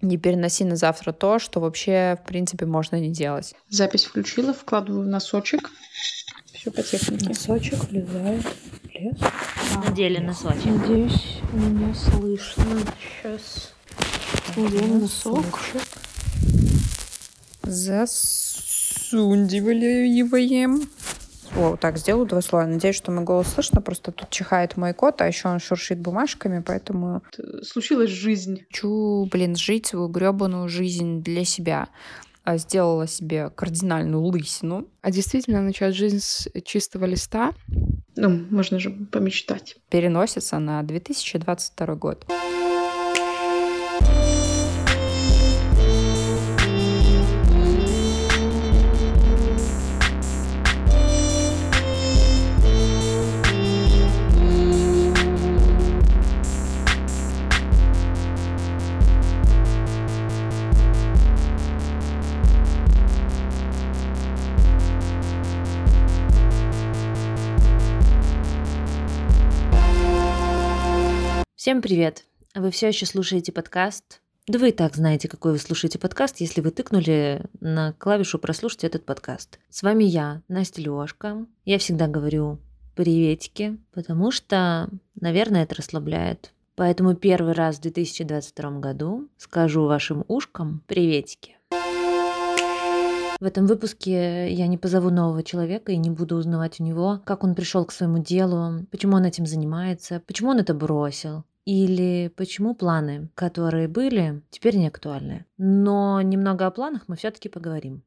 Не переноси на завтра то, что вообще, в принципе, можно не делать. Запись включила, вкладываю носочек. Все по технике. Носочек влезает в лес. Надели носочек. Надеюсь, меня слышно. Сейчас наденем носок. Засундиваем. О, так, сделаю два слоя. Надеюсь, что мой голос слышно. Просто тут чихает мой кот, а еще он шуршит бумажками, поэтому... Случилась жизнь. Хочу, блин, жить свою гребаную жизнь для себя. А, сделала себе кардинальную лысину. А действительно начать жизнь с чистого листа? Ну, можно же помечтать. Переносится на 2022 год. Всем привет! Вы все еще слушаете подкаст? Да вы и так знаете, какой вы слушаете подкаст, если вы тыкнули на клавишу «Прослушать этот подкаст». С вами я, Настя Лёшка. Я всегда говорю приветики, потому что, наверное, это расслабляет. Поэтому первый раз в 2022 году скажу вашим ушкам приветики. В этом выпуске я не позову нового человека и не буду узнавать у него, как он пришел к своему делу, почему он этим занимается, почему он это бросил, или почему планы, которые были, теперь не актуальны. Но немного о планах мы все-таки поговорим.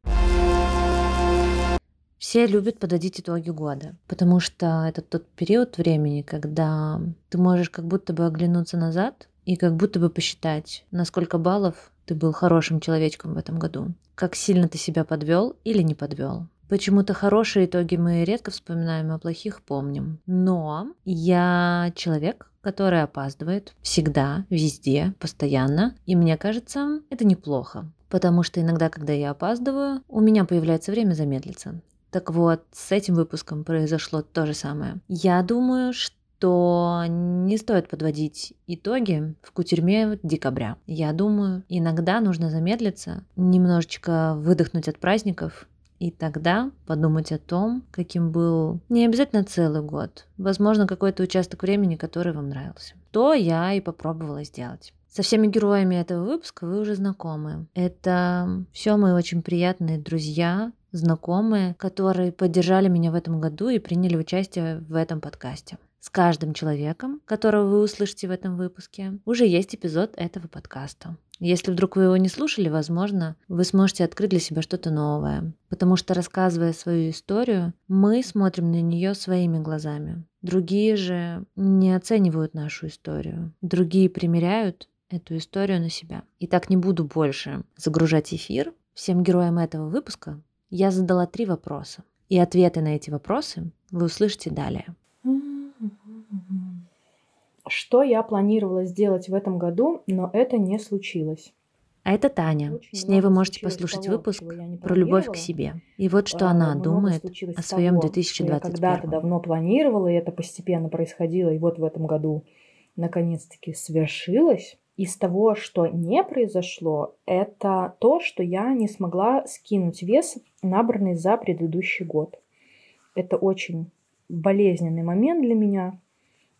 Все любят подводить итоги года, потому что это тот период времени, когда ты можешь как будто бы оглянуться назад и как будто бы посчитать, на сколько баллов ты был хорошим человечком в этом году, как сильно ты себя подвел или не подвел. Почему-то хорошие итоги мы редко вспоминаем, а плохих помним. Но я человек, который опаздывает всегда, везде, постоянно. И мне кажется, это неплохо. Потому что иногда, когда я опаздываю, у меня появляется время замедлиться. Так вот, с этим выпуском произошло то же самое. Я думаю, что не стоит подводить итоги в кутерьме декабря. Я думаю, иногда нужно замедлиться, немножечко выдохнуть от праздников и тогда подумать о том, каким был не обязательно целый год, возможно, какой-то участок времени, который вам нравился. То я и попробовала сделать. Со всеми героями этого выпуска вы уже знакомы. Это все мои очень приятные друзья, знакомые, которые поддержали меня в этом году и приняли участие в этом подкасте. С каждым человеком, которого вы услышите в этом выпуске, уже есть эпизод этого подкаста. Если вдруг вы его не слушали, возможно, вы сможете открыть для себя что-то новое. Потому что, рассказывая свою историю, мы смотрим на нее своими глазами. Другие же не оценивают нашу историю. Другие примеряют эту историю на себя. И так не буду больше загружать эфир. Всем героям этого выпуска я задала три вопроса. И ответы на эти вопросы вы услышите далее. Что я планировала сделать в этом году, но это не случилось. А это Таня. Очень С ней вы можете послушать того, выпуск про любовь к себе. И вот что а, она думает о своем 2021. Я когда-то давно планировала, и это постепенно происходило, и вот в этом году наконец-таки свершилось. Из того, что не произошло, это то, что я не смогла скинуть вес, набранный за предыдущий год. Это очень болезненный момент для меня,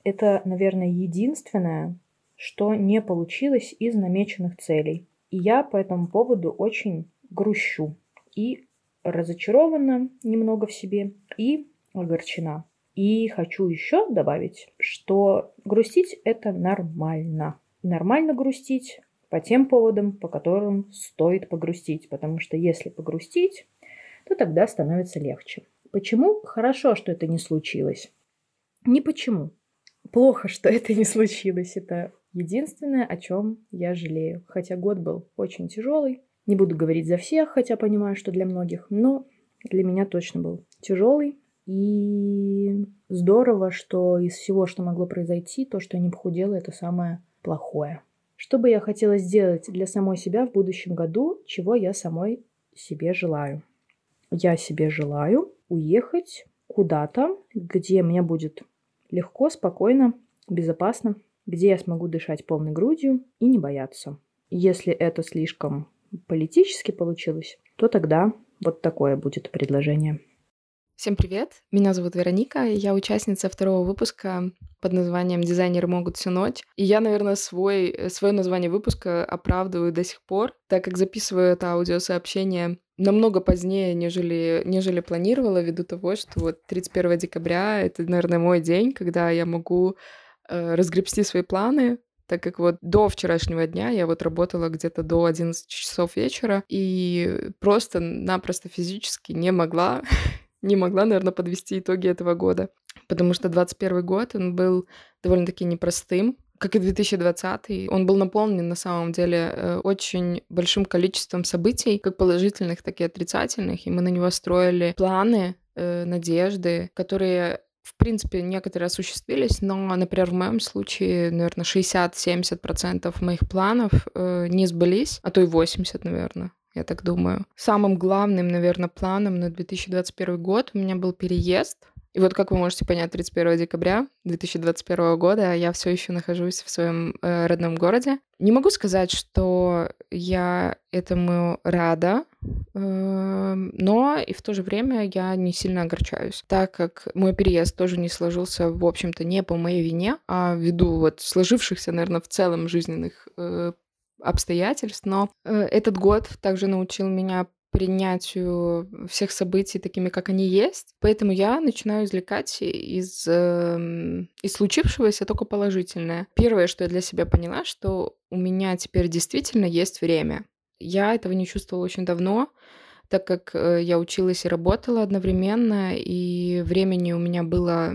это, наверное, единственное, что не получилось из намеченных целей. И я по этому поводу очень грущу. И разочарована немного в себе, и огорчена. И хочу еще добавить, что грустить это нормально. Нормально грустить по тем поводам, по которым стоит погрустить. Потому что если погрустить, то тогда становится легче. Почему хорошо, что это не случилось? Не почему плохо, что это не случилось. Это единственное, о чем я жалею. Хотя год был очень тяжелый. Не буду говорить за всех, хотя понимаю, что для многих, но для меня точно был тяжелый. И здорово, что из всего, что могло произойти, то, что я не похудела, это самое плохое. Что бы я хотела сделать для самой себя в будущем году, чего я самой себе желаю? Я себе желаю уехать куда-то, где мне будет легко, спокойно, безопасно, где я смогу дышать полной грудью и не бояться. Если это слишком политически получилось, то тогда вот такое будет предложение. Всем привет! Меня зовут Вероника, и я участница второго выпуска под названием «Дизайнеры могут всю ночь». И я, наверное, свой, свое название выпуска оправдываю до сих пор, так как записываю это аудиосообщение намного позднее, нежели, нежели планировала, ввиду того, что вот 31 декабря — это, наверное, мой день, когда я могу э, разгребсти свои планы, так как вот до вчерашнего дня я вот работала где-то до 11 часов вечера и просто-напросто физически не могла не могла, наверное, подвести итоги этого года. Потому что 2021 год, он был довольно-таки непростым, как и 2020. Он был наполнен, на самом деле, э, очень большим количеством событий, как положительных, так и отрицательных. И мы на него строили планы, э, надежды, которые в принципе, некоторые осуществились, но, например, в моем случае, наверное, 60-70% моих планов э, не сбылись, а то и 80, наверное я так думаю. Самым главным, наверное, планом на 2021 год у меня был переезд. И вот, как вы можете понять, 31 декабря 2021 года я все еще нахожусь в своем э, родном городе. Не могу сказать, что я этому рада, э, но и в то же время я не сильно огорчаюсь, так как мой переезд тоже не сложился, в общем-то, не по моей вине, а ввиду вот сложившихся, наверное, в целом жизненных э, обстоятельств, но э, этот год также научил меня принятию всех событий такими, как они есть. Поэтому я начинаю извлекать из, э, из случившегося только положительное. Первое, что я для себя поняла, что у меня теперь действительно есть время. Я этого не чувствовала очень давно, так как э, я училась и работала одновременно, и времени у меня было,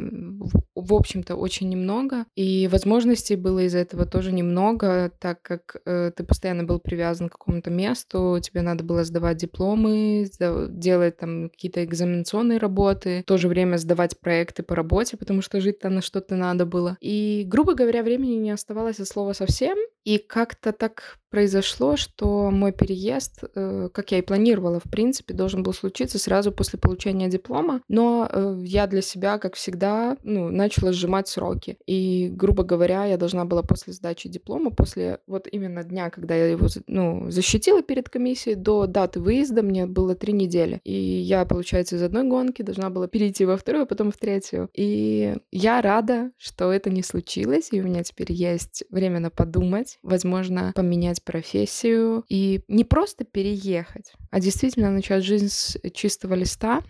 в общем-то, очень немного, и возможностей было из-за этого тоже немного, так как э, ты постоянно был привязан к какому-то месту, тебе надо было сдавать дипломы, делать там какие-то экзаменационные работы, в то же время сдавать проекты по работе, потому что жить там на что-то надо было. И, грубо говоря, времени не оставалось от слова совсем, и как-то так произошло, что мой переезд, э, как я и планировала, в принципе, должен был случиться сразу после получения диплома, но э, я для себя, как всегда, ну, начала сжимать сроки. И, грубо говоря, я должна была после сдачи диплома, после вот именно дня, когда я его ну, защитила перед комиссией, до даты выезда мне было три недели. И я, получается, из одной гонки должна была перейти во вторую, а потом в третью. И я рада, что это не случилось, и у меня теперь есть время на подумать, возможно, поменять профессию и не просто переехать, а действительно начать жизнь с чистого листа.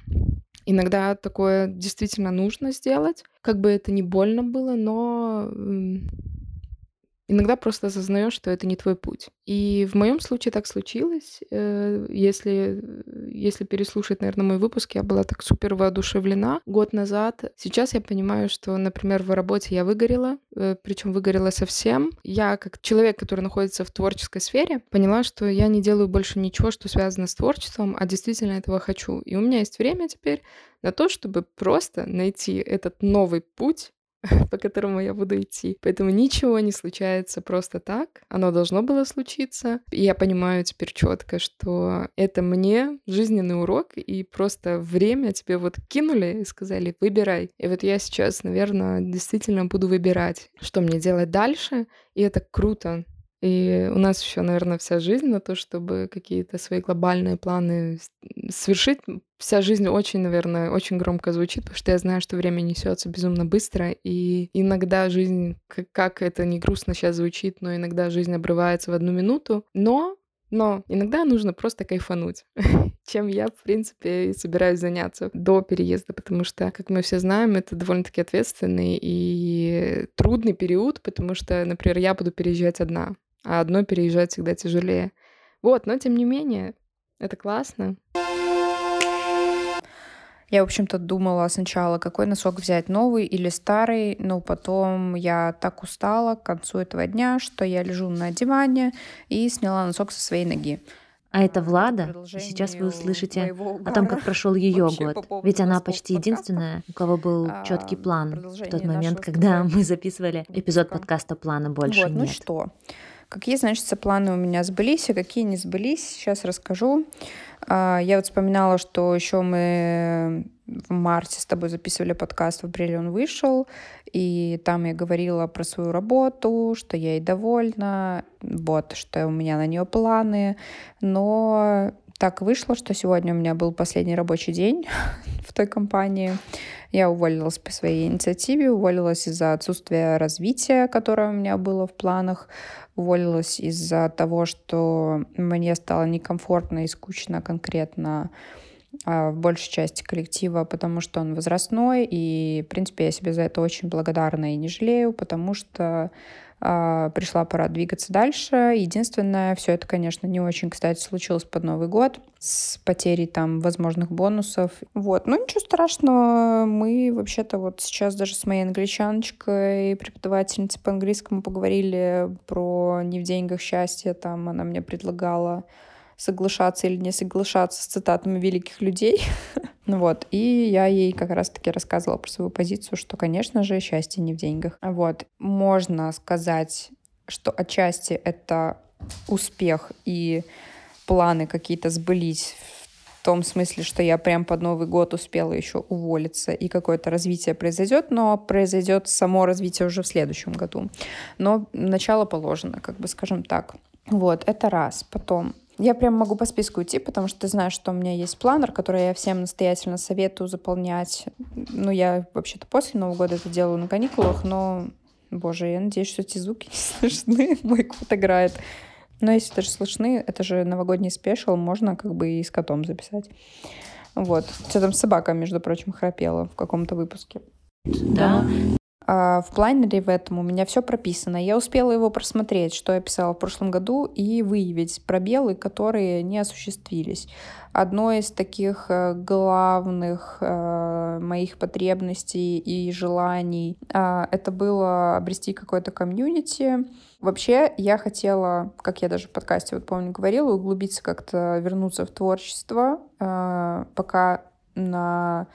Иногда такое действительно нужно сделать, как бы это ни больно было, но иногда просто осознаешь, что это не твой путь. И в моем случае так случилось. Э, если, если переслушать, наверное, мой выпуск, я была так супер воодушевлена год назад. Сейчас я понимаю, что, например, в работе я выгорела, э, причем выгорела совсем. Я, как человек, который находится в творческой сфере, поняла, что я не делаю больше ничего, что связано с творчеством, а действительно этого хочу. И у меня есть время теперь на то, чтобы просто найти этот новый путь, по которому я буду идти. Поэтому ничего не случается просто так. Оно должно было случиться. И я понимаю теперь четко, что это мне жизненный урок, и просто время тебе вот кинули и сказали, выбирай. И вот я сейчас, наверное, действительно буду выбирать, что мне делать дальше. И это круто. И у нас еще, наверное, вся жизнь на то, чтобы какие-то свои глобальные планы совершить. Вся жизнь очень, наверное, очень громко звучит, потому что я знаю, что время несется безумно быстро, и иногда жизнь, как это не грустно сейчас звучит, но иногда жизнь обрывается в одну минуту. Но но иногда нужно просто кайфануть, чем я, в принципе, и собираюсь заняться до переезда, потому что, как мы все знаем, это довольно-таки ответственный и трудный период, потому что, например, я буду переезжать одна а одно переезжать всегда тяжелее. Вот, но тем не менее, это классно. Я, в общем-то, думала сначала, какой носок взять, новый или старый, но потом я так устала к концу этого дня, что я лежу на диване и сняла носок со своей ноги. А это Влада, и сейчас вы услышите о том, как прошел ее год. Ведь она почти единственная, у кого был а, четкий план в тот момент, когда мы записывали эпизод подкаста «Плана больше вот, нет». Ну что, Какие, значит, планы у меня сбылись, а какие не сбылись, сейчас расскажу. А, я вот вспоминала, что еще мы в марте с тобой записывали подкаст, в апреле он вышел, и там я говорила про свою работу, что я ей довольна, вот, что у меня на нее планы, но так вышло, что сегодня у меня был последний рабочий день в той компании. Я уволилась по своей инициативе, уволилась из-за отсутствия развития, которое у меня было в планах, уволилась из-за того, что мне стало некомфортно и скучно конкретно а, в большей части коллектива, потому что он возрастной, и, в принципе, я себе за это очень благодарна и не жалею, потому что пришла пора двигаться дальше. Единственное, все это, конечно, не очень, кстати, случилось под Новый год с потерей там возможных бонусов. Вот, ну ничего страшного, мы вообще-то вот сейчас даже с моей англичаночкой, преподавательницей по английскому поговорили про не в деньгах счастье, там она мне предлагала соглашаться или не соглашаться с цитатами великих людей. ну вот, и я ей как раз-таки рассказывала про свою позицию, что, конечно же, счастье не в деньгах. Вот, можно сказать, что отчасти это успех и планы какие-то сбылись в том смысле, что я прям под Новый год успела еще уволиться, и какое-то развитие произойдет, но произойдет само развитие уже в следующем году. Но начало положено, как бы скажем так. Вот, это раз. Потом я прям могу по списку идти, потому что ты знаешь, что у меня есть планер, который я всем настоятельно советую заполнять. Ну, я вообще-то после Нового года это делаю на каникулах, но, боже, я надеюсь, что эти звуки не слышны. Мой кот играет. Но если даже слышны, это же новогодний спешл, можно как бы и с котом записать. Вот. Что там собака, между прочим, храпела в каком-то выпуске. Да. А, в планере в этом у меня все прописано. Я успела его просмотреть, что я писала в прошлом году, и выявить пробелы, которые не осуществились. Одно из таких э, главных э, моих потребностей и желаний э, это было обрести какое-то комьюнити. Вообще, я хотела, как я даже в подкасте, вот помню, говорила, углубиться как-то, вернуться в творчество, э, пока на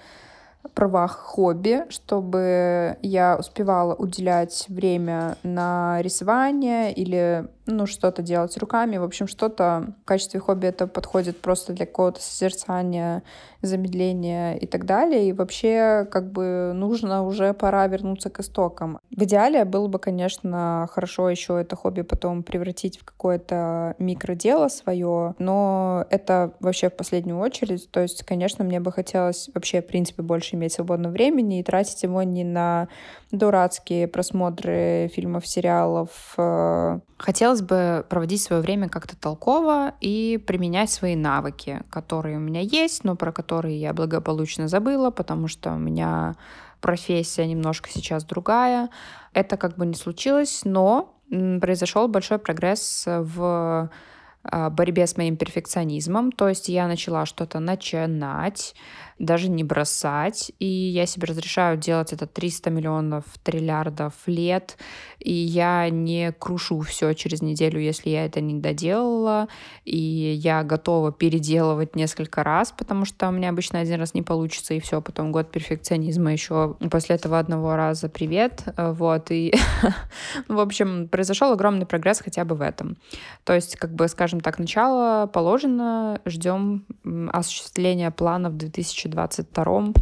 правах хобби, чтобы я успевала уделять время на рисование или ну, что-то делать руками. В общем, что-то в качестве хобби это подходит просто для какого-то созерцания, замедления и так далее. И вообще, как бы, нужно уже пора вернуться к истокам. В идеале было бы, конечно, хорошо еще это хобби потом превратить в какое-то микродело свое, но это вообще в последнюю очередь. То есть, конечно, мне бы хотелось вообще, в принципе, больше иметь свободного времени и тратить его не на дурацкие просмотры фильмов, сериалов. Э, хотелось бы проводить свое время как-то толково и применять свои навыки, которые у меня есть, но про которые я благополучно забыла, потому что у меня профессия немножко сейчас другая. Это как бы не случилось, но произошел большой прогресс в э, борьбе с моим перфекционизмом. То есть я начала что-то начинать, даже не бросать. И я себе разрешаю делать это 300 миллионов триллиардов лет. И я не крушу все через неделю, если я это не доделала. И я готова переделывать несколько раз, потому что у меня обычно один раз не получится, и все, потом год перфекционизма еще после этого одного раза привет. Вот, и, в общем, произошел огромный прогресс хотя бы в этом. То есть, как бы, скажем так, начало положено, ждем осуществления планов 2020 2022 э,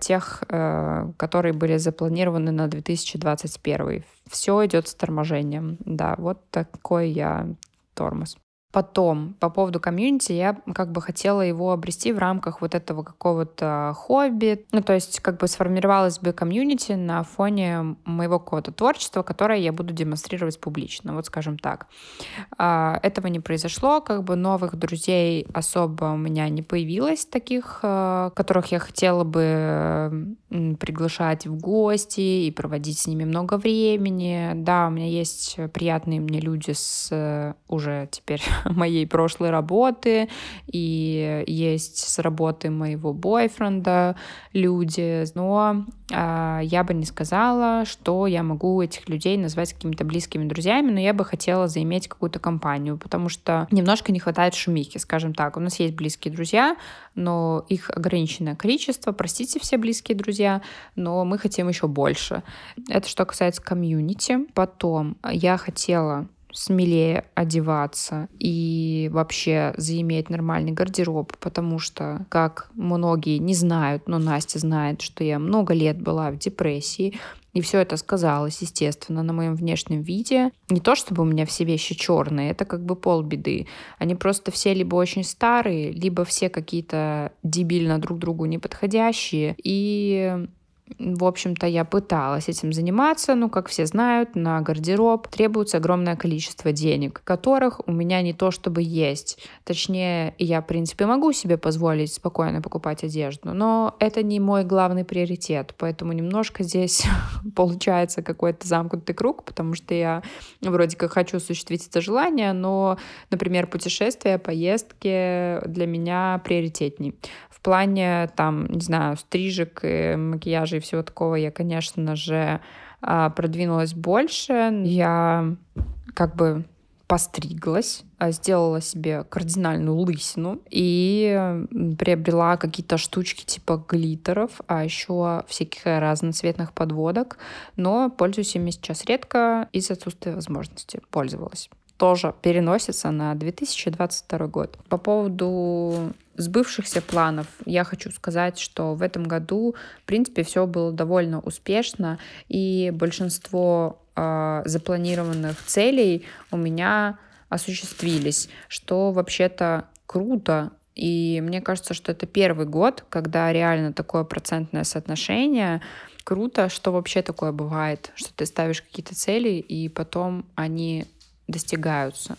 тех, э, которые были запланированы на 2021. Все идет с торможением. Да, вот такой я тормоз. Потом, по поводу комьюнити, я как бы хотела его обрести в рамках вот этого какого-то хобби. Ну, то есть как бы сформировалась бы комьюнити на фоне моего какого-то творчества, которое я буду демонстрировать публично, вот скажем так. А, этого не произошло, как бы новых друзей особо у меня не появилось таких, э, которых я хотела бы приглашать в гости и проводить с ними много времени. Да, у меня есть приятные мне люди с э, уже теперь моей прошлой работы, и есть с работы моего бойфренда люди, но э, я бы не сказала, что я могу этих людей назвать какими-то близкими друзьями, но я бы хотела заиметь какую-то компанию, потому что немножко не хватает шумихи, скажем так. У нас есть близкие друзья, но их ограниченное количество, простите все близкие друзья, но мы хотим еще больше. Это что касается комьюнити. Потом я хотела смелее одеваться и вообще заиметь нормальный гардероб, потому что, как многие не знают, но Настя знает, что я много лет была в депрессии, и все это сказалось, естественно, на моем внешнем виде. Не то, чтобы у меня все вещи черные, это как бы полбеды. Они просто все либо очень старые, либо все какие-то дебильно друг другу неподходящие. И в общем-то, я пыталась этим заниматься, но, как все знают, на гардероб требуется огромное количество денег, которых у меня не то чтобы есть. Точнее, я, в принципе, могу себе позволить спокойно покупать одежду, но это не мой главный приоритет, поэтому немножко здесь получается какой-то замкнутый круг, потому что я вроде как хочу осуществить это желание, но, например, путешествия, поездки для меня приоритетней плане, там, не знаю, стрижек, макияжа и всего такого я, конечно же, а, продвинулась больше. Я как бы постриглась, а, сделала себе кардинальную лысину и приобрела какие-то штучки типа глиттеров, а еще всяких разноцветных подводок, но пользуюсь ими сейчас редко из-за отсутствия возможности. Пользовалась тоже переносится на 2022 год. По поводу сбывшихся планов я хочу сказать, что в этом году, в принципе, все было довольно успешно, и большинство э, запланированных целей у меня осуществились, что вообще-то круто. И мне кажется, что это первый год, когда реально такое процентное соотношение. Круто, что вообще такое бывает, что ты ставишь какие-то цели, и потом они достигаются.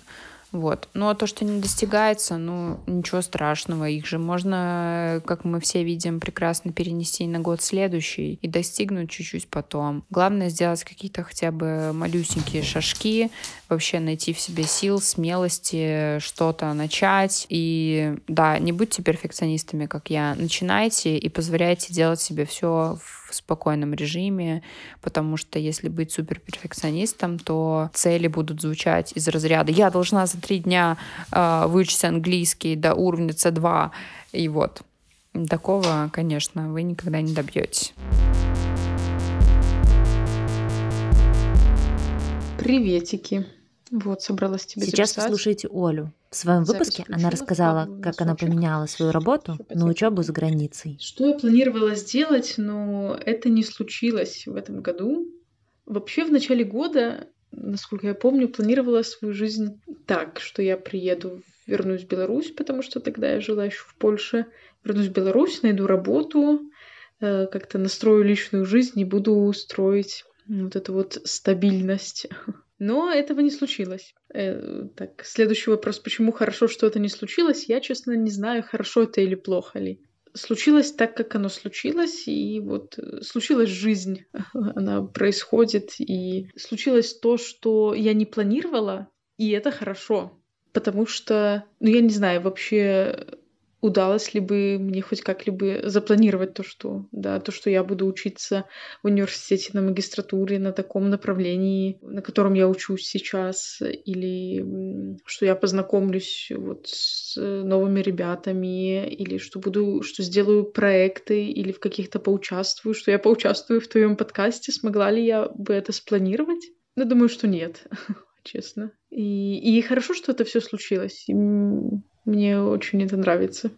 Вот. Ну а то, что не достигается, ну ничего страшного. Их же можно, как мы все видим, прекрасно перенести на год следующий и достигнуть чуть-чуть потом. Главное сделать какие-то хотя бы малюсенькие шажки, вообще найти в себе сил, смелости, что-то начать. И да, не будьте перфекционистами, как я. Начинайте и позволяйте делать себе все в в спокойном режиме, потому что если быть суперперфекционистом, то цели будут звучать из разряда «я должна за три дня э, выучить английский до уровня C2», и вот. Такого, конечно, вы никогда не добьетесь. Приветики. Вот, собралась тебе Сейчас записать. вы слушаете Олю. В своем выпуске она рассказала, как она поменяла свою работу на учебу за границей. Что я планировала сделать, но это не случилось в этом году. Вообще в начале года, насколько я помню, планировала свою жизнь так, что я приеду, вернусь в Беларусь, потому что тогда я жила еще в Польше. Вернусь в Беларусь, найду работу, э, как-то настрою личную жизнь и буду строить вот эту вот стабильность но этого не случилось. Э, так, следующий вопрос. Почему хорошо, что это не случилось? Я, честно, не знаю, хорошо это или плохо ли. Случилось так, как оно случилось, и вот э, случилась жизнь, она происходит, и случилось то, что я не планировала, и это хорошо. Потому что, ну я не знаю, вообще удалось ли бы мне хоть как-либо запланировать то, что, да, то, что я буду учиться в университете на магистратуре на таком направлении, на котором я учусь сейчас, или что я познакомлюсь вот с новыми ребятами, или что буду, что сделаю проекты, или в каких-то поучаствую, что я поучаствую в твоем подкасте, смогла ли я бы это спланировать? Ну, думаю, что нет, честно. И, и хорошо, что это все случилось. Мне очень это нравится.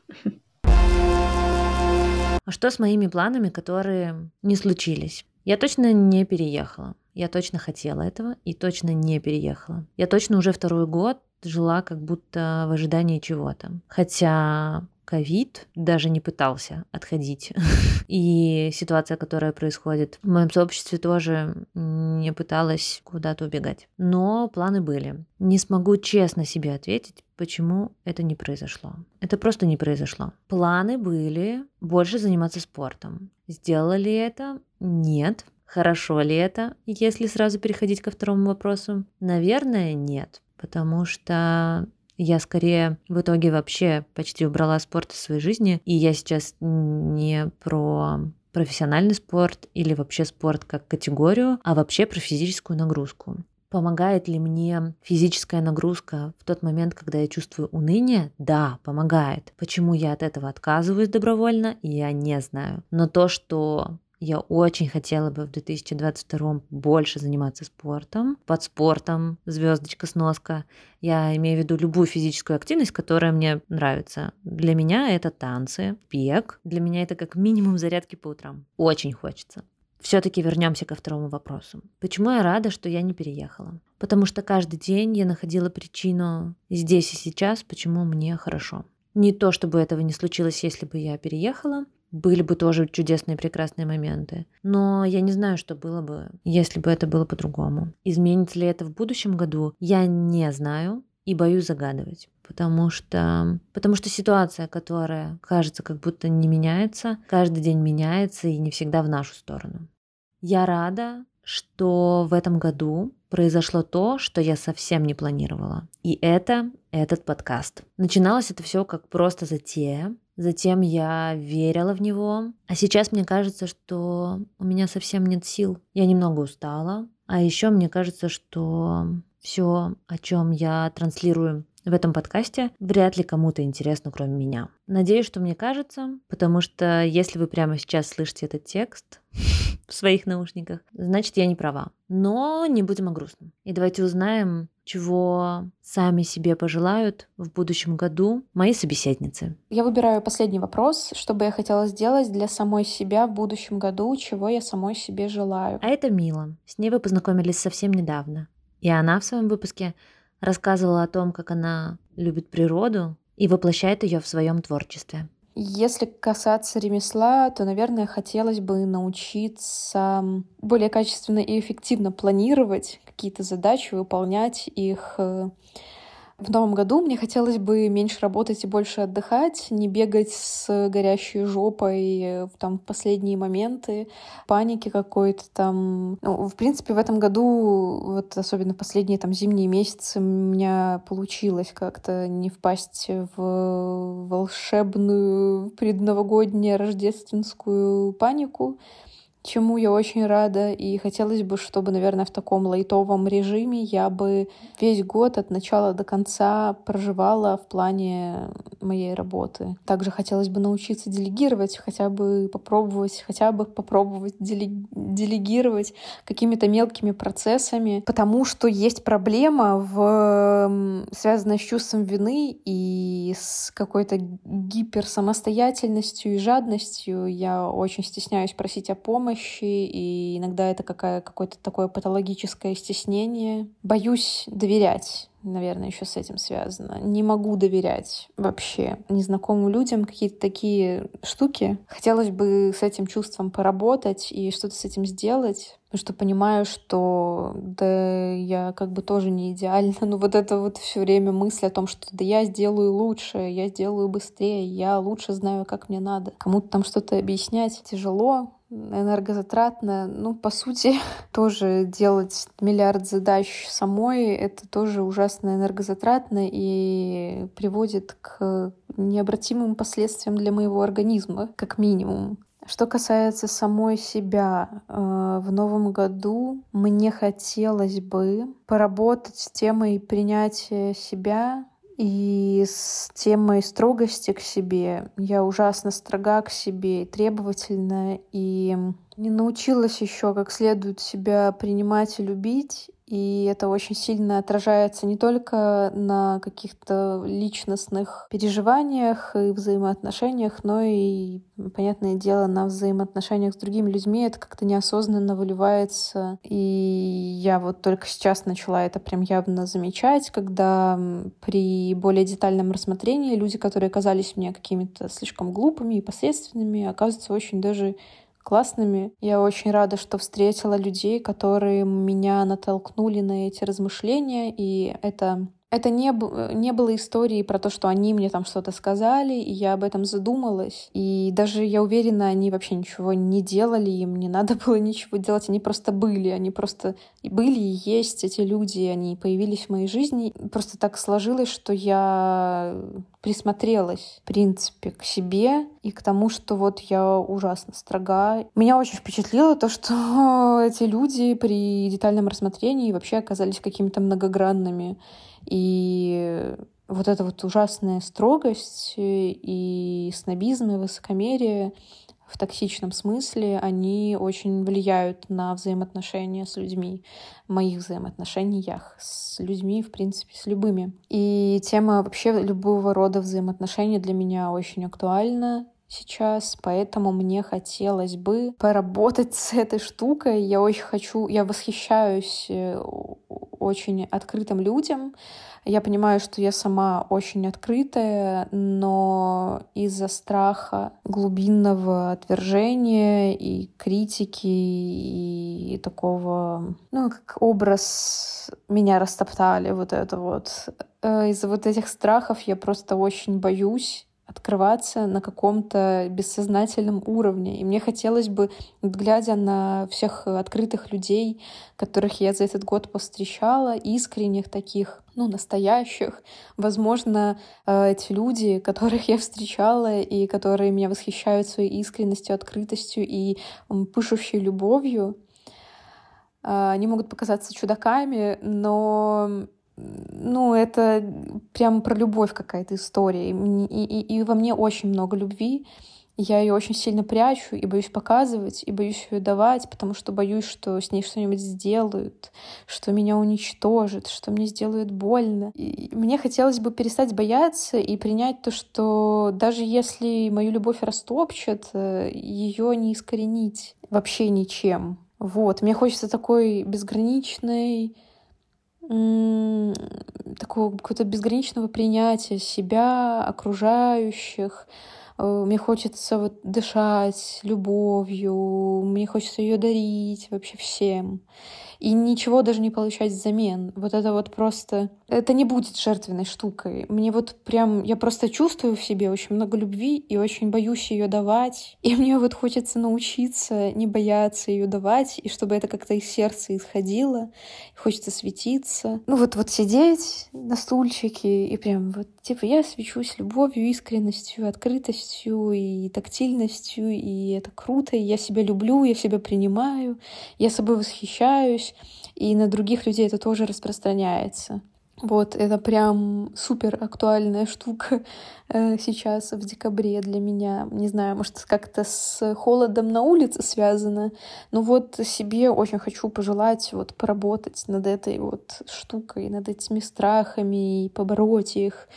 А что с моими планами, которые не случились? Я точно не переехала. Я точно хотела этого и точно не переехала. Я точно уже второй год жила как будто в ожидании чего-то. Хотя ковид даже не пытался отходить. И ситуация, которая происходит в моем сообществе, тоже не пыталась куда-то убегать. Но планы были. Не смогу честно себе ответить, почему это не произошло. Это просто не произошло. Планы были больше заниматься спортом. Сделали это? Нет. Хорошо ли это, если сразу переходить ко второму вопросу? Наверное, нет. Потому что я скорее в итоге вообще почти убрала спорт из своей жизни, и я сейчас не про профессиональный спорт или вообще спорт как категорию, а вообще про физическую нагрузку. Помогает ли мне физическая нагрузка в тот момент, когда я чувствую уныние? Да, помогает. Почему я от этого отказываюсь добровольно, я не знаю. Но то, что Я очень хотела бы в 2022 больше заниматься спортом. Под спортом звездочка сноска. Я имею в виду любую физическую активность, которая мне нравится. Для меня это танцы, бег. Для меня это как минимум зарядки по утрам. Очень хочется. Все-таки вернемся ко второму вопросу. Почему я рада, что я не переехала? Потому что каждый день я находила причину здесь и сейчас, почему мне хорошо. Не то, чтобы этого не случилось, если бы я переехала, были бы тоже чудесные прекрасные моменты. Но я не знаю, что было бы, если бы это было по-другому. Изменится ли это в будущем году, я не знаю и боюсь загадывать. Потому что, потому что ситуация, которая кажется, как будто не меняется, каждый день меняется и не всегда в нашу сторону. Я рада, что в этом году произошло то, что я совсем не планировала. И это этот подкаст. Начиналось это все как просто затея. Затем я верила в него. А сейчас мне кажется, что у меня совсем нет сил. Я немного устала. А еще мне кажется, что все, о чем я транслирую в этом подкасте вряд ли кому-то интересно, кроме меня. Надеюсь, что мне кажется, потому что если вы прямо сейчас слышите этот текст в своих наушниках, значит, я не права. Но не будем о грустном. И давайте узнаем, чего сами себе пожелают в будущем году мои собеседницы. Я выбираю последний вопрос, что бы я хотела сделать для самой себя в будущем году, чего я самой себе желаю. А это Мила. С ней вы познакомились совсем недавно. И она в своем выпуске рассказывала о том, как она любит природу и воплощает ее в своем творчестве. Если касаться ремесла, то, наверное, хотелось бы научиться более качественно и эффективно планировать какие-то задачи, выполнять их э, в новом году мне хотелось бы меньше работать и больше отдыхать, не бегать с горящей жопой э, в там последние моменты, паники какой-то там. Ну, в принципе, в этом году, вот особенно последние там зимние месяцы, у меня получилось как-то не впасть в волшебную предновогоднюю рождественскую панику чему я очень рада. И хотелось бы, чтобы, наверное, в таком лайтовом режиме я бы весь год от начала до конца проживала в плане моей работы. Также хотелось бы научиться делегировать, хотя бы попробовать, хотя бы попробовать делегировать какими-то мелкими процессами, потому что есть проблема, в... связанная с чувством вины и с какой-то гиперсамостоятельностью и жадностью. Я очень стесняюсь просить о помощи, помощи, и иногда это какая, какое-то такое патологическое стеснение. Боюсь доверять наверное, еще с этим связано. Не могу доверять вообще незнакомым людям какие-то такие штуки. Хотелось бы с этим чувством поработать и что-то с этим сделать, потому что понимаю, что да я как бы тоже не идеальна. Но вот это вот все время мысль о том, что да я сделаю лучше, я сделаю быстрее, я лучше знаю, как мне надо. Кому-то там что-то объяснять тяжело, энергозатратно. Ну, по сути, тоже делать миллиард задач самой — это тоже ужасно энергозатратно и приводит к необратимым последствиям для моего организма, как минимум. Что касается самой себя, э, в новом году мне хотелось бы поработать с темой принятия себя, и с темой строгости к себе я ужасно строга к себе и требовательна, и не научилась еще как следует себя принимать и любить. И это очень сильно отражается не только на каких-то личностных переживаниях и взаимоотношениях, но и, понятное дело, на взаимоотношениях с другими людьми. Это как-то неосознанно выливается. И я вот только сейчас начала это прям явно замечать, когда при более детальном рассмотрении люди, которые казались мне какими-то слишком глупыми и посредственными, оказываются очень даже классными. Я очень рада, что встретила людей, которые меня натолкнули на эти размышления, и это это не, не было истории про то, что они мне там что-то сказали, и я об этом задумалась. И даже, я уверена, они вообще ничего не делали, им не надо было ничего делать, они просто были, они просто были и есть эти люди, они появились в моей жизни. Просто так сложилось, что я присмотрелась, в принципе, к себе и к тому, что вот я ужасно строга. Меня очень впечатлило то, что эти люди при детальном рассмотрении вообще оказались какими-то многогранными. И вот эта вот ужасная строгость и снобизм и высокомерие в токсичном смысле, они очень влияют на взаимоотношения с людьми, моих взаимоотношениях с людьми, в принципе, с любыми. И тема вообще любого рода взаимоотношений для меня очень актуальна сейчас, поэтому мне хотелось бы поработать с этой штукой. Я очень хочу, я восхищаюсь э, очень открытым людям, я понимаю, что я сама очень открытая, но из-за страха глубинного отвержения и критики и такого, ну, как образ меня растоптали, вот это вот. Э, из-за вот этих страхов я просто очень боюсь открываться на каком-то бессознательном уровне. И мне хотелось бы, глядя на всех открытых людей, которых я за этот год повстречала, искренних таких, ну, настоящих, возможно, э, эти люди, которых я встречала и которые меня восхищают своей искренностью, открытостью и пышущей любовью, э, они могут показаться чудаками, но ну, это прям про любовь какая-то история. И, и, и во мне очень много любви. Я ее очень сильно прячу и боюсь показывать, и боюсь ее давать, потому что боюсь, что с ней что-нибудь сделают, что меня уничтожат, что мне сделают больно. И мне хотелось бы перестать бояться и принять то, что даже если мою любовь растопчет, э, ее не искоренить вообще ничем. Вот. Мне хочется такой безграничной такого какого-то безграничного принятия себя, окружающих. Э, мне хочется вот дышать любовью, мне хочется ее дарить вообще всем и ничего даже не получать взамен. Вот это вот просто... Это не будет жертвенной штукой. Мне вот прям... Я просто чувствую в себе очень много любви и очень боюсь ее давать. И мне вот хочется научиться не бояться ее давать, и чтобы это как-то из сердца исходило. Хочется светиться. Ну вот, вот сидеть на стульчике и прям вот, типа, я свечусь любовью, искренностью, открытостью и тактильностью, и это круто, и я себя люблю, я себя принимаю, я собой восхищаюсь, и на других людей это тоже распространяется. Вот, это прям супер актуальная штука э, сейчас, в декабре для меня. Не знаю, может, как-то с холодом на улице связано. Но вот себе очень хочу пожелать вот поработать над этой вот штукой, над этими страхами и побороть их.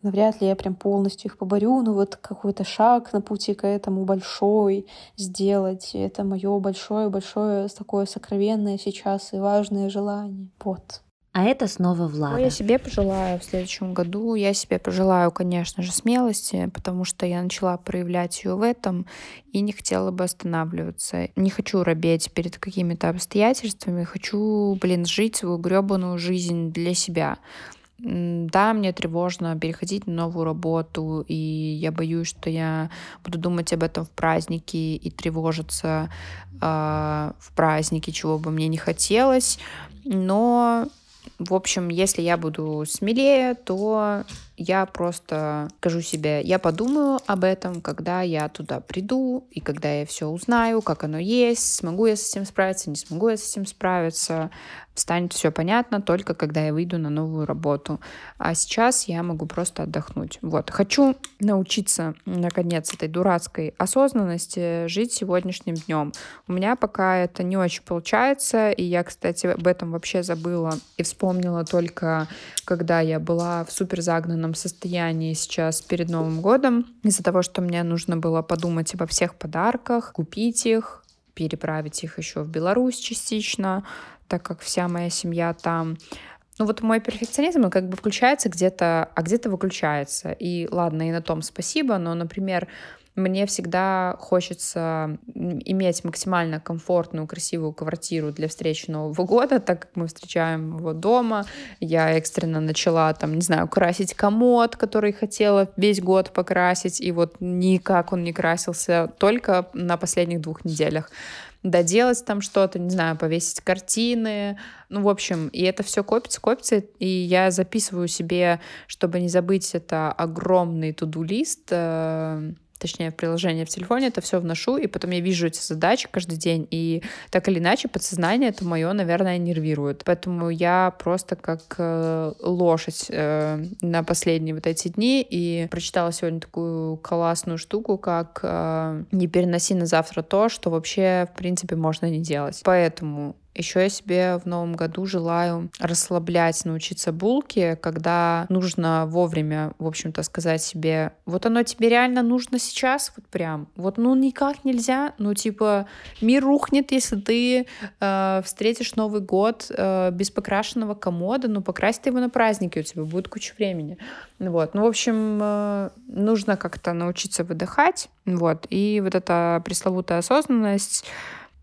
Навряд ли я прям полностью их поборю, но вот какой-то шаг на пути к этому большой сделать. Это мое большое-большое такое сокровенное сейчас и важное желание. Вот. А это снова Влада. Что я себе пожелаю в следующем году? Я себе пожелаю, конечно же, смелости, потому что я начала проявлять ее в этом и не хотела бы останавливаться. Не хочу робеть перед какими-то обстоятельствами, хочу, блин, жить свою гребаную жизнь для себя. Да, мне тревожно переходить на новую работу, и я боюсь, что я буду думать об этом в праздники и тревожиться э, в праздники, чего бы мне не хотелось. Но, в общем, если я буду смелее, то я просто скажу себе, я подумаю об этом, когда я туда приду, и когда я все узнаю, как оно есть, смогу я с этим справиться, не смогу я с этим справиться, станет все понятно только когда я выйду на новую работу. А сейчас я могу просто отдохнуть. Вот. Хочу научиться, наконец, этой дурацкой осознанности жить сегодняшним днем. У меня пока это не очень получается, и я, кстати, об этом вообще забыла и вспомнила только, когда я была в супер загнанном определенном состоянии сейчас перед Новым годом из-за того, что мне нужно было подумать обо всех подарках, купить их, переправить их еще в Беларусь частично, так как вся моя семья там. Ну вот мой перфекционизм он как бы включается где-то, а где-то выключается. И ладно, и на том спасибо, но, например, мне всегда хочется иметь максимально комфортную, красивую квартиру для встречи Нового года, так как мы встречаем его дома. Я экстренно начала, там, не знаю, красить комод, который хотела весь год покрасить, и вот никак он не красился, только на последних двух неделях доделать там что-то, не знаю, повесить картины. Ну, в общем, и это все копится, копится, и я записываю себе, чтобы не забыть, это огромный туду-лист, точнее, в приложение в телефоне, это все вношу, и потом я вижу эти задачи каждый день, и так или иначе подсознание это мое, наверное, нервирует. Поэтому я просто как э, лошадь э, на последние вот эти дни, и прочитала сегодня такую классную штуку, как э, не переноси на завтра то, что вообще, в принципе, можно не делать. Поэтому еще я себе в новом году желаю расслаблять, научиться булки, когда нужно вовремя, в общем-то, сказать себе, вот оно тебе реально нужно сейчас, вот прям, вот ну никак нельзя, ну типа мир рухнет, если ты э, встретишь Новый год э, без покрашенного комода, ну покрась ты его на празднике, у тебя будет куча времени. Вот, ну в общем, э, нужно как-то научиться выдыхать, вот, и вот эта пресловутая осознанность,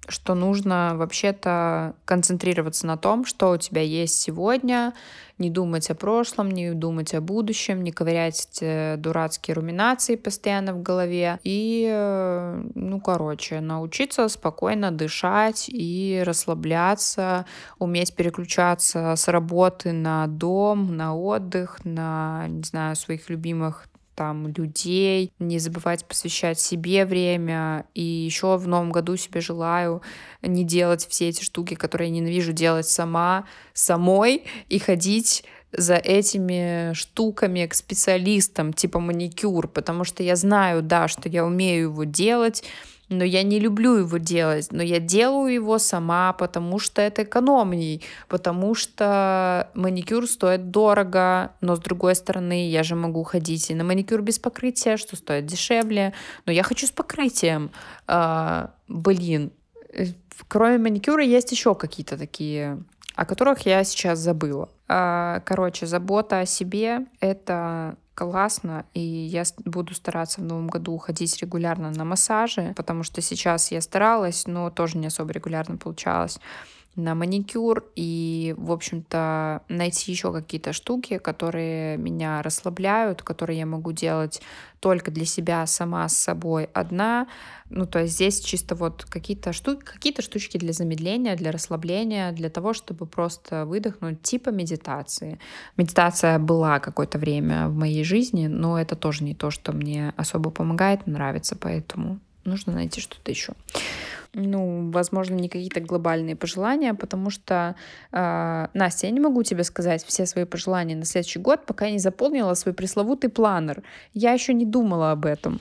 что нужно вообще-то концентрироваться на том, что у тебя есть сегодня, не думать о прошлом, не думать о будущем, не ковырять эти дурацкие руминации постоянно в голове. И, э, ну, короче, научиться спокойно дышать и расслабляться, уметь переключаться с работы на дом, на отдых, на, не знаю, своих любимых там людей, не забывать посвящать себе время. И еще в новом году себе желаю не делать все эти штуки, которые я ненавижу делать сама, самой, и ходить за этими штуками к специалистам, типа маникюр, потому что я знаю, да, что я умею его делать, но я не люблю его делать, но я делаю его сама, потому что это экономней, потому что маникюр стоит дорого, но с другой стороны, я же могу ходить и на маникюр без покрытия, что стоит дешевле, но я хочу с покрытием. А, блин, э, кроме маникюра есть еще какие-то такие о которых я сейчас забыла. А, короче, забота о себе — это классно, и я буду стараться в новом году ходить регулярно на массажи, потому что сейчас я старалась, но тоже не особо регулярно получалось на маникюр и, в общем-то, найти еще какие-то штуки, которые меня расслабляют, которые я могу делать только для себя сама с собой одна. Ну, то есть здесь чисто вот какие-то штуки, какие-то штучки для замедления, для расслабления, для того, чтобы просто выдохнуть, типа медитации. Медитация была какое-то время в моей жизни, но это тоже не то, что мне особо помогает, нравится, поэтому нужно найти что-то еще ну, возможно, не какие-то глобальные пожелания, потому что, э, Настя, я не могу тебе сказать все свои пожелания на следующий год, пока я не заполнила свой пресловутый планер. Я еще не думала об этом.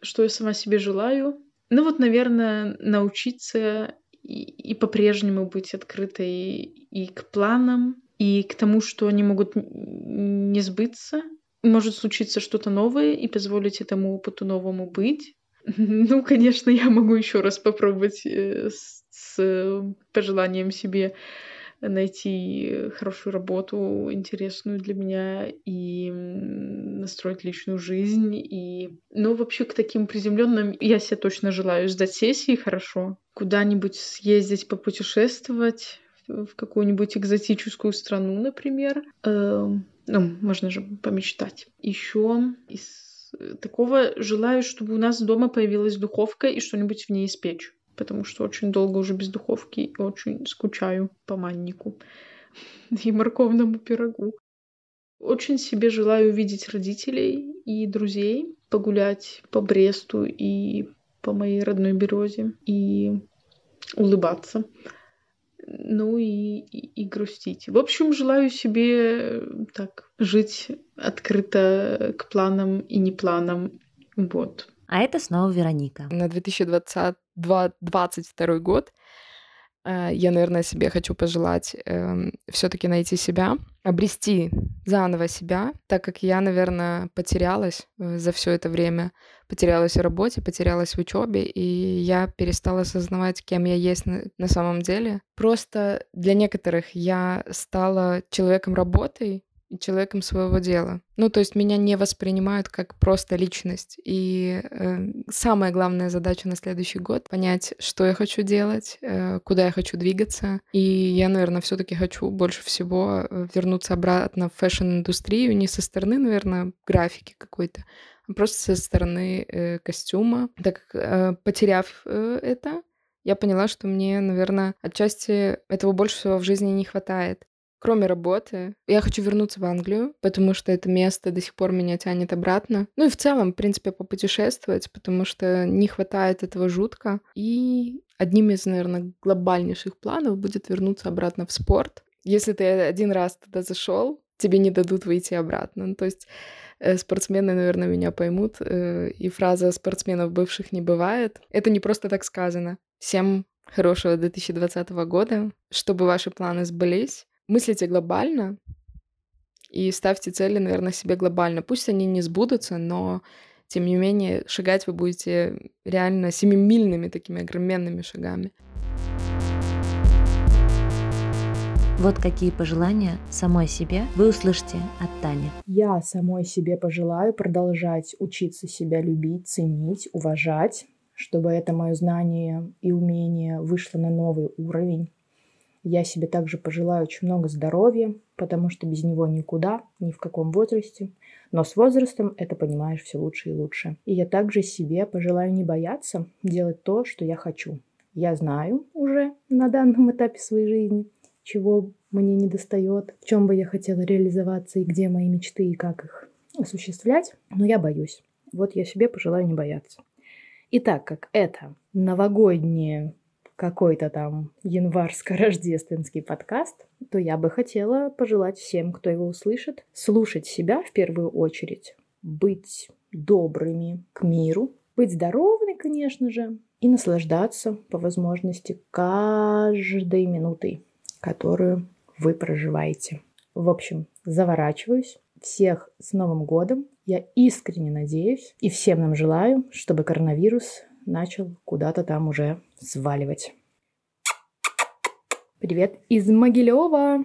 Что я сама себе желаю? Ну вот, наверное, научиться и, и по-прежнему быть открытой и к планам, и к тому, что они могут не сбыться. Может случиться что-то новое и позволить этому опыту новому быть. Ну, конечно, я могу еще раз попробовать э, с, с пожеланием себе найти хорошую работу, интересную для меня, и настроить личную жизнь. И, ну, вообще к таким приземленным я себе точно желаю сдать сессии хорошо, куда-нибудь съездить, попутешествовать в какую-нибудь экзотическую страну, например. Э, ну, можно же помечтать. Еще из такого желаю, чтобы у нас дома появилась духовка и что-нибудь в ней испечь. Потому что очень долго уже без духовки и очень скучаю по маннику и морковному пирогу. Очень себе желаю увидеть родителей и друзей, погулять по Бресту и по моей родной Березе и улыбаться ну и, и, и грустить. В общем, желаю себе э, так жить открыто к планам и не планам. Вот. А это снова Вероника. На 2022 год я, наверное, себе хочу пожелать э, эм, все-таки найти себя, обрести заново себя, так как я, наверное, потерялась э, за все это время, потерялась в работе, потерялась в учебе, и я перестала осознавать, кем я есть на, на самом деле. Просто для некоторых я стала человеком работой, человеком своего дела. Ну, то есть меня не воспринимают как просто личность. И э, самая главная задача на следующий год — понять, что я хочу делать, э, куда я хочу двигаться. И я, наверное, все таки хочу больше всего э, вернуться обратно в фэшн-индустрию, не со стороны, наверное, графики какой-то, а просто со стороны э, костюма. Так как, э, потеряв э, это, я поняла, что мне, наверное, отчасти этого больше всего в жизни не хватает. Кроме работы, я хочу вернуться в Англию, потому что это место до сих пор меня тянет обратно. Ну и в целом, в принципе, попутешествовать, потому что не хватает этого жутко. И одним из, наверное, глобальнейших планов будет вернуться обратно в спорт. Если ты один раз туда зашел, тебе не дадут выйти обратно. Ну, то есть э, спортсмены, наверное, меня поймут. Э, и фраза «спортсменов бывших не бывает» — это не просто так сказано. Всем хорошего 2020 года, чтобы ваши планы сбылись. Мыслите глобально и ставьте цели, наверное, себе глобально. Пусть они не сбудутся, но тем не менее шагать вы будете реально семимильными такими огроменными шагами. Вот какие пожелания самой себе вы услышите от Тани. Я самой себе пожелаю продолжать учиться себя любить, ценить, уважать, чтобы это мое знание и умение вышло на новый уровень. Я себе также пожелаю очень много здоровья, потому что без него никуда, ни в каком возрасте. Но с возрастом это понимаешь все лучше и лучше. И я также себе пожелаю не бояться делать то, что я хочу. Я знаю уже на данном этапе своей жизни, чего мне не достает, в чем бы я хотела реализоваться и где мои мечты и как их осуществлять, но я боюсь. Вот я себе пожелаю не бояться. И так как это новогоднее какой-то там январско-рождественский подкаст, то я бы хотела пожелать всем, кто его услышит, слушать себя в первую очередь, быть добрыми к миру, быть здоровыми, конечно же, и наслаждаться по возможности каждой минутой, которую вы проживаете. В общем, заворачиваюсь. Всех с Новым годом! Я искренне надеюсь и всем нам желаю, чтобы коронавирус начал куда-то там уже сваливать. Привет из Могилева!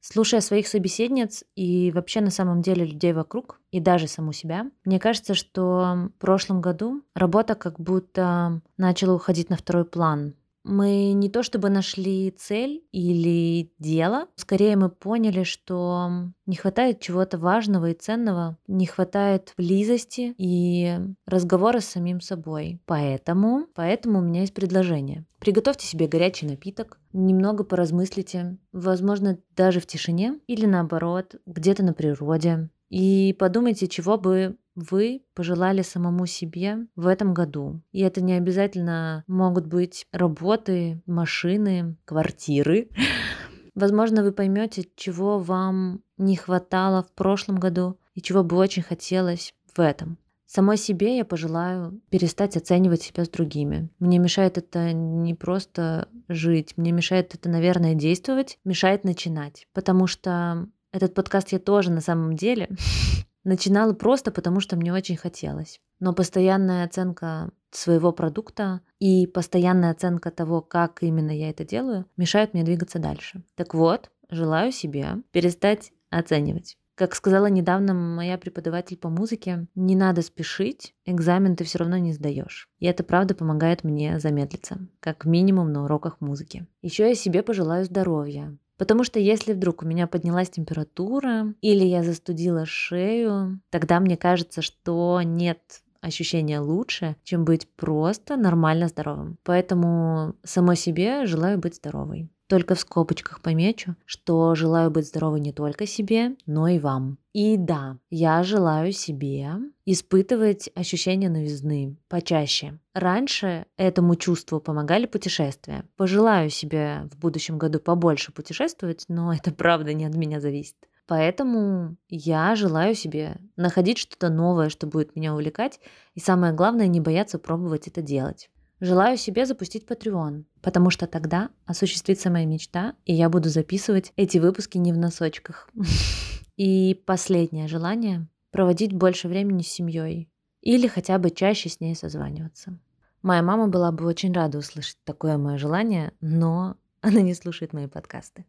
Слушая своих собеседниц и вообще на самом деле людей вокруг, и даже саму себя, мне кажется, что в прошлом году работа как будто начала уходить на второй план. Мы не то чтобы нашли цель или дело, скорее мы поняли, что не хватает чего-то важного и ценного, не хватает близости и разговора с самим собой. Поэтому, поэтому у меня есть предложение. Приготовьте себе горячий напиток, немного поразмыслите, возможно, даже в тишине или наоборот, где-то на природе, и подумайте, чего бы вы пожелали самому себе в этом году. И это не обязательно могут быть работы, машины, квартиры. Возможно, вы поймете, чего вам не хватало в прошлом году и чего бы очень хотелось в этом. Самой себе я пожелаю перестать оценивать себя с другими. Мне мешает это не просто жить, мне мешает это, наверное, действовать, мешает начинать. Потому что этот подкаст я тоже на самом деле начинала просто потому, что мне очень хотелось. Но постоянная оценка своего продукта и постоянная оценка того, как именно я это делаю, мешают мне двигаться дальше. Так вот, желаю себе перестать оценивать. Как сказала недавно моя преподаватель по музыке, не надо спешить, экзамен ты все равно не сдаешь. И это правда помогает мне замедлиться, как минимум на уроках музыки. Еще я себе пожелаю здоровья, Потому что если вдруг у меня поднялась температура или я застудила шею, тогда мне кажется, что нет ощущения лучше, чем быть просто нормально здоровым. Поэтому самой себе желаю быть здоровой. Только в скобочках помечу, что желаю быть здоровой не только себе, но и вам. И да, я желаю себе испытывать ощущение новизны почаще. Раньше этому чувству помогали путешествия. Пожелаю себе в будущем году побольше путешествовать, но это правда не от меня зависит. Поэтому я желаю себе находить что-то новое, что будет меня увлекать, и самое главное, не бояться пробовать это делать. Желаю себе запустить Patreon, потому что тогда осуществится моя мечта, и я буду записывать эти выпуски не в носочках. И последнее желание — проводить больше времени с семьей или хотя бы чаще с ней созваниваться. Моя мама была бы очень рада услышать такое мое желание, но она не слушает мои подкасты.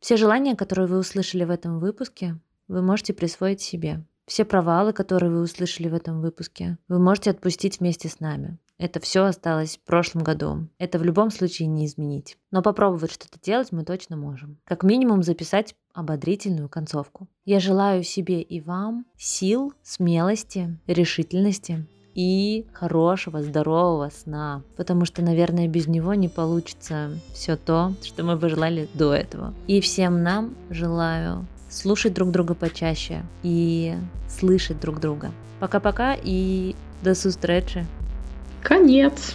Все желания, которые вы услышали в этом выпуске, вы можете присвоить себе. Все провалы, которые вы услышали в этом выпуске, вы можете отпустить вместе с нами. Это все осталось в прошлом году. Это в любом случае не изменить. Но попробовать что-то делать мы точно можем. Как минимум записать ободрительную концовку. Я желаю себе и вам сил, смелости, решительности, и хорошего, здорового сна. Потому что, наверное, без него не получится все то, что мы пожелали до этого. И всем нам желаю слушать друг друга почаще и слышать друг друга. Пока-пока и до встречи. Конец.